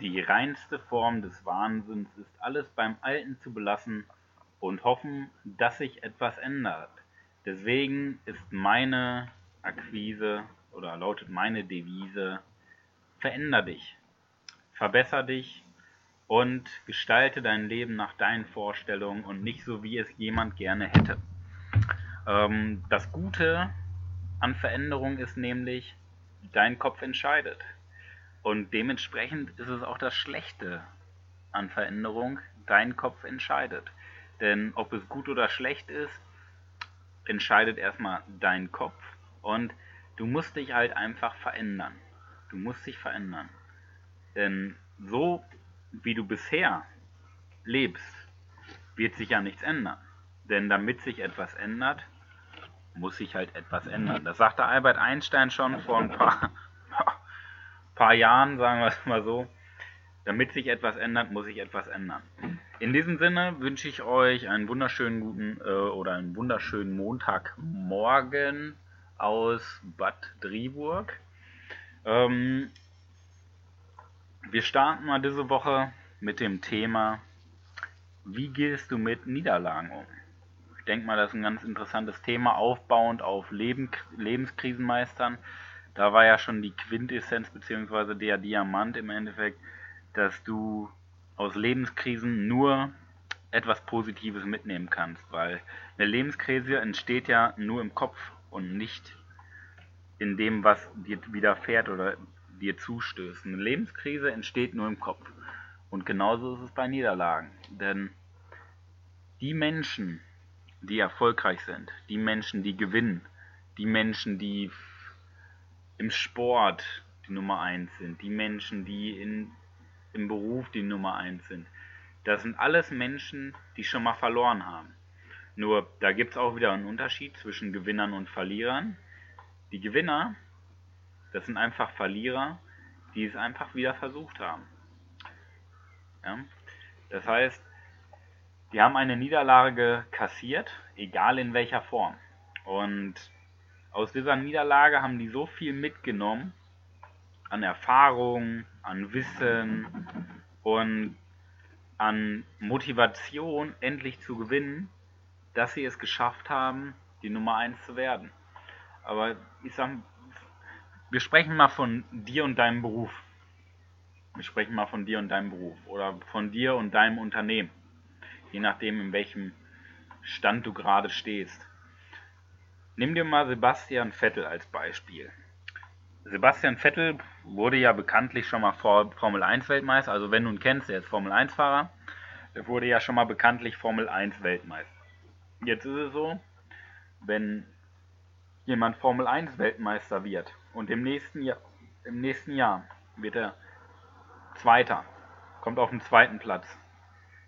Die reinste Form des Wahnsinns ist alles beim Alten zu belassen und hoffen, dass sich etwas ändert. Deswegen ist meine Akquise oder lautet meine Devise, veränder dich, verbesser dich und gestalte dein Leben nach deinen Vorstellungen und nicht so, wie es jemand gerne hätte. Ähm, das Gute an Veränderung ist nämlich, dein Kopf entscheidet. Und dementsprechend ist es auch das Schlechte an Veränderung, dein Kopf entscheidet. Denn ob es gut oder schlecht ist, entscheidet erstmal dein Kopf. Und du musst dich halt einfach verändern. Du musst dich verändern. Denn so wie du bisher lebst, wird sich ja nichts ändern. Denn damit sich etwas ändert, muss sich halt etwas ändern. Das sagte Albert Einstein schon vor ein paar, paar Jahren, sagen wir es mal so. Damit sich etwas ändert, muss sich etwas ändern. In diesem Sinne wünsche ich euch einen wunderschönen guten äh, oder einen wunderschönen Montagmorgen aus Bad Driburg. Ähm, wir starten mal diese Woche mit dem Thema, wie gehst du mit Niederlagen um? Ich denke mal, das ist ein ganz interessantes Thema, aufbauend auf Leben, Lebenskrisenmeistern. Da war ja schon die Quintessenz bzw. der Diamant im Endeffekt, dass du aus Lebenskrisen nur etwas Positives mitnehmen kannst, weil eine Lebenskrise entsteht ja nur im Kopf und nicht in dem, was dir widerfährt oder dir zustößt. Eine Lebenskrise entsteht nur im Kopf. Und genauso ist es bei Niederlagen. Denn die Menschen, die erfolgreich sind, die Menschen, die gewinnen, die Menschen, die im Sport die Nummer eins sind, die Menschen, die in, im Beruf die Nummer eins sind, das sind alles Menschen, die schon mal verloren haben. Nur da gibt es auch wieder einen Unterschied zwischen Gewinnern und Verlierern. Die Gewinner das sind einfach Verlierer, die es einfach wieder versucht haben. Ja? Das heißt, die haben eine Niederlage kassiert, egal in welcher Form. Und aus dieser Niederlage haben die so viel mitgenommen an Erfahrung, an Wissen und an Motivation, endlich zu gewinnen, dass sie es geschafft haben, die Nummer 1 zu werden. Aber ich sag, wir sprechen mal von dir und deinem Beruf. Wir sprechen mal von dir und deinem Beruf oder von dir und deinem Unternehmen. Je nachdem, in welchem Stand du gerade stehst. Nimm dir mal Sebastian Vettel als Beispiel. Sebastian Vettel wurde ja bekanntlich schon mal Formel 1 Weltmeister. Also wenn du ihn kennst, er ist Formel 1 Fahrer. Er wurde ja schon mal bekanntlich Formel 1 Weltmeister. Jetzt ist es so, wenn jemand Formel 1 Weltmeister wird und im nächsten Jahr, im nächsten Jahr wird er Zweiter, kommt auf den zweiten Platz.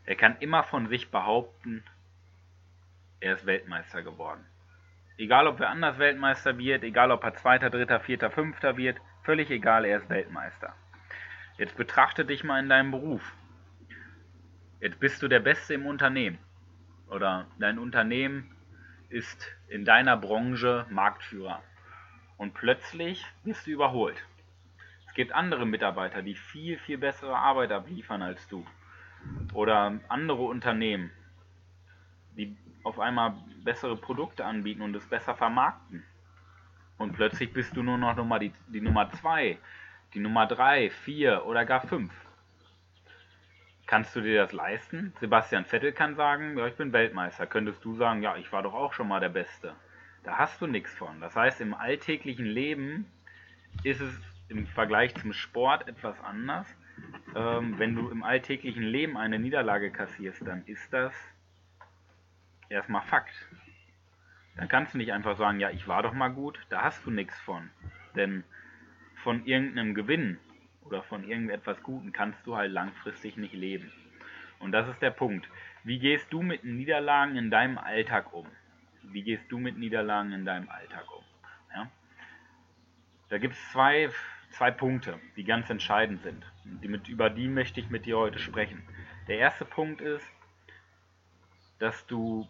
Er kann immer von sich behaupten, er ist Weltmeister geworden. Egal ob wer anders Weltmeister wird, egal ob er Zweiter, Dritter, Vierter, Fünfter wird, völlig egal, er ist Weltmeister. Jetzt betrachte dich mal in deinem Beruf. Jetzt bist du der Beste im Unternehmen. Oder dein Unternehmen ist in deiner Branche Marktführer. Und plötzlich wirst du überholt. Es gibt andere Mitarbeiter, die viel, viel bessere Arbeit abliefern als du. Oder andere Unternehmen, die auf einmal bessere Produkte anbieten und es besser vermarkten. Und plötzlich bist du nur noch Nummer die, die Nummer 2, die Nummer 3, 4 oder gar 5. Kannst du dir das leisten? Sebastian Vettel kann sagen, ja, ich bin Weltmeister. Könntest du sagen, ja, ich war doch auch schon mal der Beste. Da hast du nichts von. Das heißt, im alltäglichen Leben ist es im Vergleich zum Sport etwas anders. Ähm, wenn du im alltäglichen Leben eine Niederlage kassierst, dann ist das erstmal Fakt. Dann kannst du nicht einfach sagen, ja, ich war doch mal gut, da hast du nichts von. Denn von irgendeinem Gewinn oder von irgendetwas Guten kannst du halt langfristig nicht leben. Und das ist der Punkt. Wie gehst du mit Niederlagen in deinem Alltag um? Wie gehst du mit Niederlagen in deinem Alltag um? Ja? Da gibt es zwei, zwei Punkte, die ganz entscheidend sind. Die mit, über die möchte ich mit dir heute sprechen. Der erste Punkt ist, dass du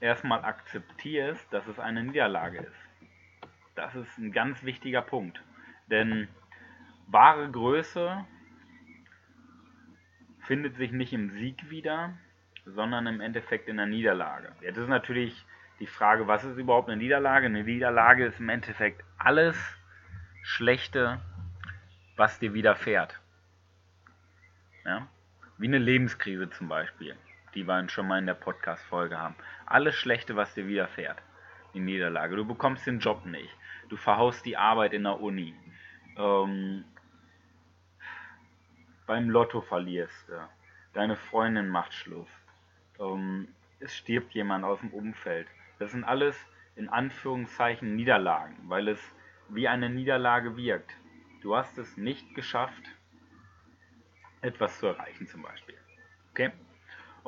erstmal akzeptierst, dass es eine Niederlage ist. Das ist ein ganz wichtiger Punkt. Denn wahre Größe findet sich nicht im Sieg wieder, sondern im Endeffekt in der Niederlage. Jetzt ist natürlich die Frage, was ist überhaupt eine Niederlage? Eine Niederlage ist im Endeffekt alles Schlechte, was dir widerfährt. Ja? Wie eine Lebenskrise zum Beispiel, die wir schon mal in der Podcast-Folge haben. Alles Schlechte, was dir widerfährt. Die Niederlage. Du bekommst den Job nicht. Du verhaust die Arbeit in der Uni. Ähm, beim Lotto verlierst du. Deine Freundin macht Schluss. Ähm, es stirbt jemand aus dem Umfeld. Das sind alles in Anführungszeichen Niederlagen, weil es wie eine Niederlage wirkt. Du hast es nicht geschafft, etwas zu erreichen zum Beispiel. Okay?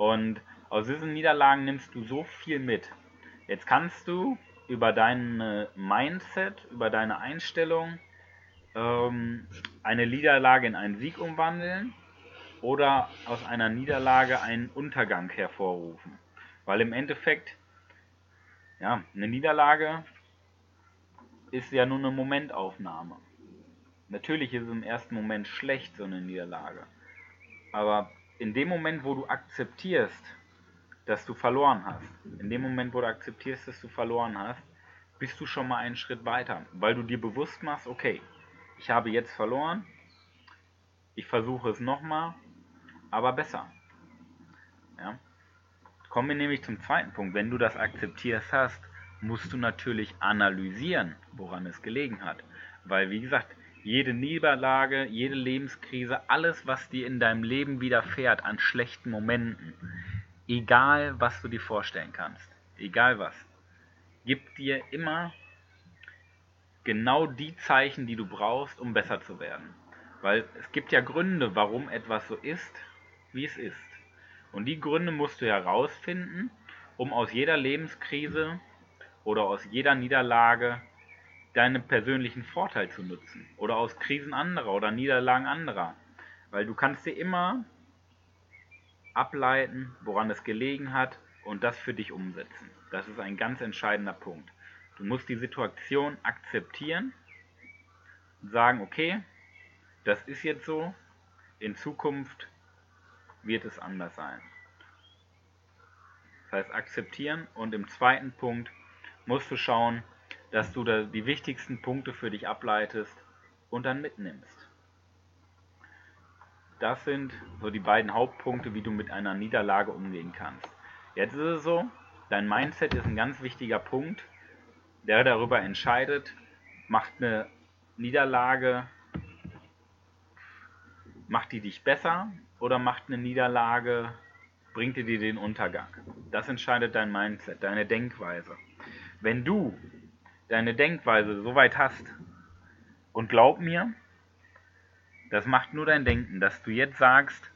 Und aus diesen Niederlagen nimmst du so viel mit. Jetzt kannst du über dein Mindset, über deine Einstellung ähm, eine Niederlage in einen Sieg umwandeln oder aus einer Niederlage einen Untergang hervorrufen. Weil im Endeffekt, ja, eine Niederlage ist ja nur eine Momentaufnahme. Natürlich ist es im ersten Moment schlecht, so eine Niederlage. Aber in dem Moment, wo du akzeptierst, dass du verloren hast, in dem Moment, wo du akzeptierst, dass du verloren hast, bist du schon mal einen Schritt weiter, weil du dir bewusst machst, okay, ich habe jetzt verloren, ich versuche es nochmal, aber besser. Ja? Kommen wir nämlich zum zweiten Punkt. Wenn du das akzeptierst hast, musst du natürlich analysieren, woran es gelegen hat. Weil, wie gesagt, jede Niederlage, jede Lebenskrise, alles, was dir in deinem Leben widerfährt an schlechten Momenten, egal was du dir vorstellen kannst, egal was, gibt dir immer genau die Zeichen, die du brauchst, um besser zu werden. Weil es gibt ja Gründe, warum etwas so ist, wie es ist. Und die Gründe musst du herausfinden, um aus jeder Lebenskrise oder aus jeder Niederlage deinen persönlichen Vorteil zu nutzen oder aus Krisen anderer oder Niederlagen anderer. Weil du kannst dir immer ableiten, woran es gelegen hat und das für dich umsetzen. Das ist ein ganz entscheidender Punkt. Du musst die Situation akzeptieren und sagen, okay, das ist jetzt so, in Zukunft wird es anders sein. Das heißt akzeptieren und im zweiten Punkt musst du schauen, dass du da die wichtigsten Punkte für dich ableitest und dann mitnimmst. Das sind so die beiden Hauptpunkte, wie du mit einer Niederlage umgehen kannst. Jetzt ist es so, dein Mindset ist ein ganz wichtiger Punkt, der darüber entscheidet, macht eine Niederlage, macht die dich besser oder macht eine Niederlage, bringt dir den Untergang. Das entscheidet dein Mindset, deine Denkweise. Wenn du deine Denkweise so weit hast. Und glaub mir, das macht nur dein Denken, dass du jetzt sagst,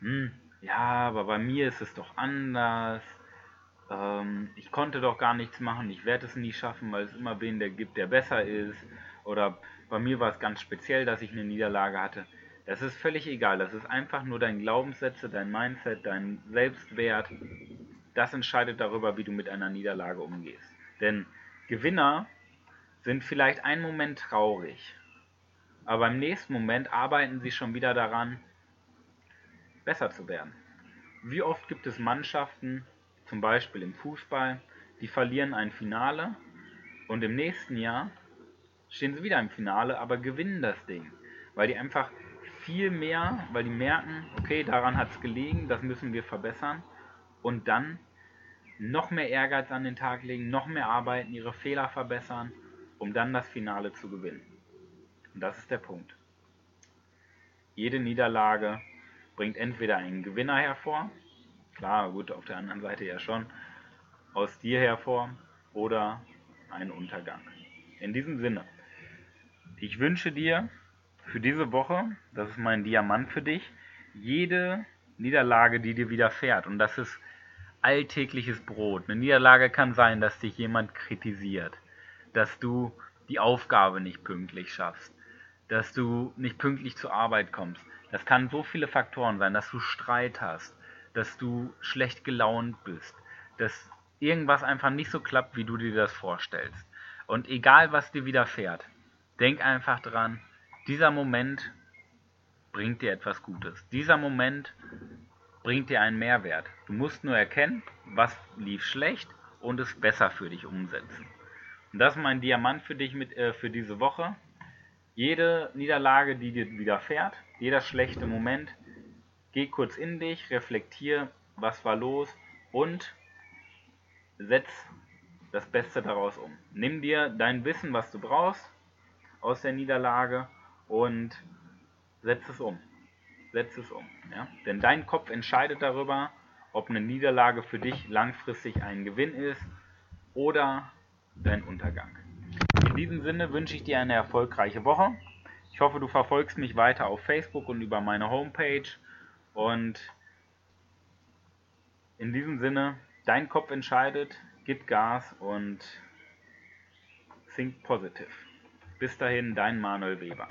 hm, ja, aber bei mir ist es doch anders. Ähm, ich konnte doch gar nichts machen, ich werde es nie schaffen, weil es immer wen der gibt, der besser ist. Oder bei mir war es ganz speziell, dass ich eine Niederlage hatte. Das ist völlig egal. Das ist einfach nur dein Glaubenssätze, dein Mindset, dein Selbstwert. Das entscheidet darüber, wie du mit einer Niederlage umgehst. Denn Gewinner sind vielleicht einen Moment traurig, aber im nächsten Moment arbeiten sie schon wieder daran, besser zu werden. Wie oft gibt es Mannschaften, zum Beispiel im Fußball, die verlieren ein Finale und im nächsten Jahr stehen sie wieder im Finale, aber gewinnen das Ding, weil die einfach viel mehr, weil die merken, okay, daran hat es gelegen, das müssen wir verbessern und dann noch mehr Ehrgeiz an den Tag legen, noch mehr arbeiten, ihre Fehler verbessern, um dann das Finale zu gewinnen. Und das ist der Punkt. Jede Niederlage bringt entweder einen Gewinner hervor, klar, gut, auf der anderen Seite ja schon, aus dir hervor, oder einen Untergang. In diesem Sinne, ich wünsche dir für diese Woche, das ist mein Diamant für dich, jede Niederlage, die dir widerfährt, und das ist alltägliches Brot. Eine Niederlage kann sein, dass dich jemand kritisiert, dass du die Aufgabe nicht pünktlich schaffst, dass du nicht pünktlich zur Arbeit kommst. Das kann so viele Faktoren sein, dass du Streit hast, dass du schlecht gelaunt bist, dass irgendwas einfach nicht so klappt, wie du dir das vorstellst. Und egal, was dir widerfährt, denk einfach dran, dieser Moment bringt dir etwas Gutes. Dieser Moment bringt dir einen Mehrwert. Du musst nur erkennen, was lief schlecht und es besser für dich umsetzen. Und das ist mein Diamant für dich mit, äh, für diese Woche. Jede Niederlage, die dir widerfährt, jeder schlechte Moment, geh kurz in dich, reflektier, was war los und setz das Beste daraus um. Nimm dir dein Wissen, was du brauchst, aus der Niederlage und setz es um. Setz es um. Ja? Denn dein Kopf entscheidet darüber, ob eine Niederlage für dich langfristig ein Gewinn ist oder dein Untergang. In diesem Sinne wünsche ich dir eine erfolgreiche Woche. Ich hoffe, du verfolgst mich weiter auf Facebook und über meine Homepage. Und in diesem Sinne, dein Kopf entscheidet, gib Gas und think positive. Bis dahin, dein Manuel Weber.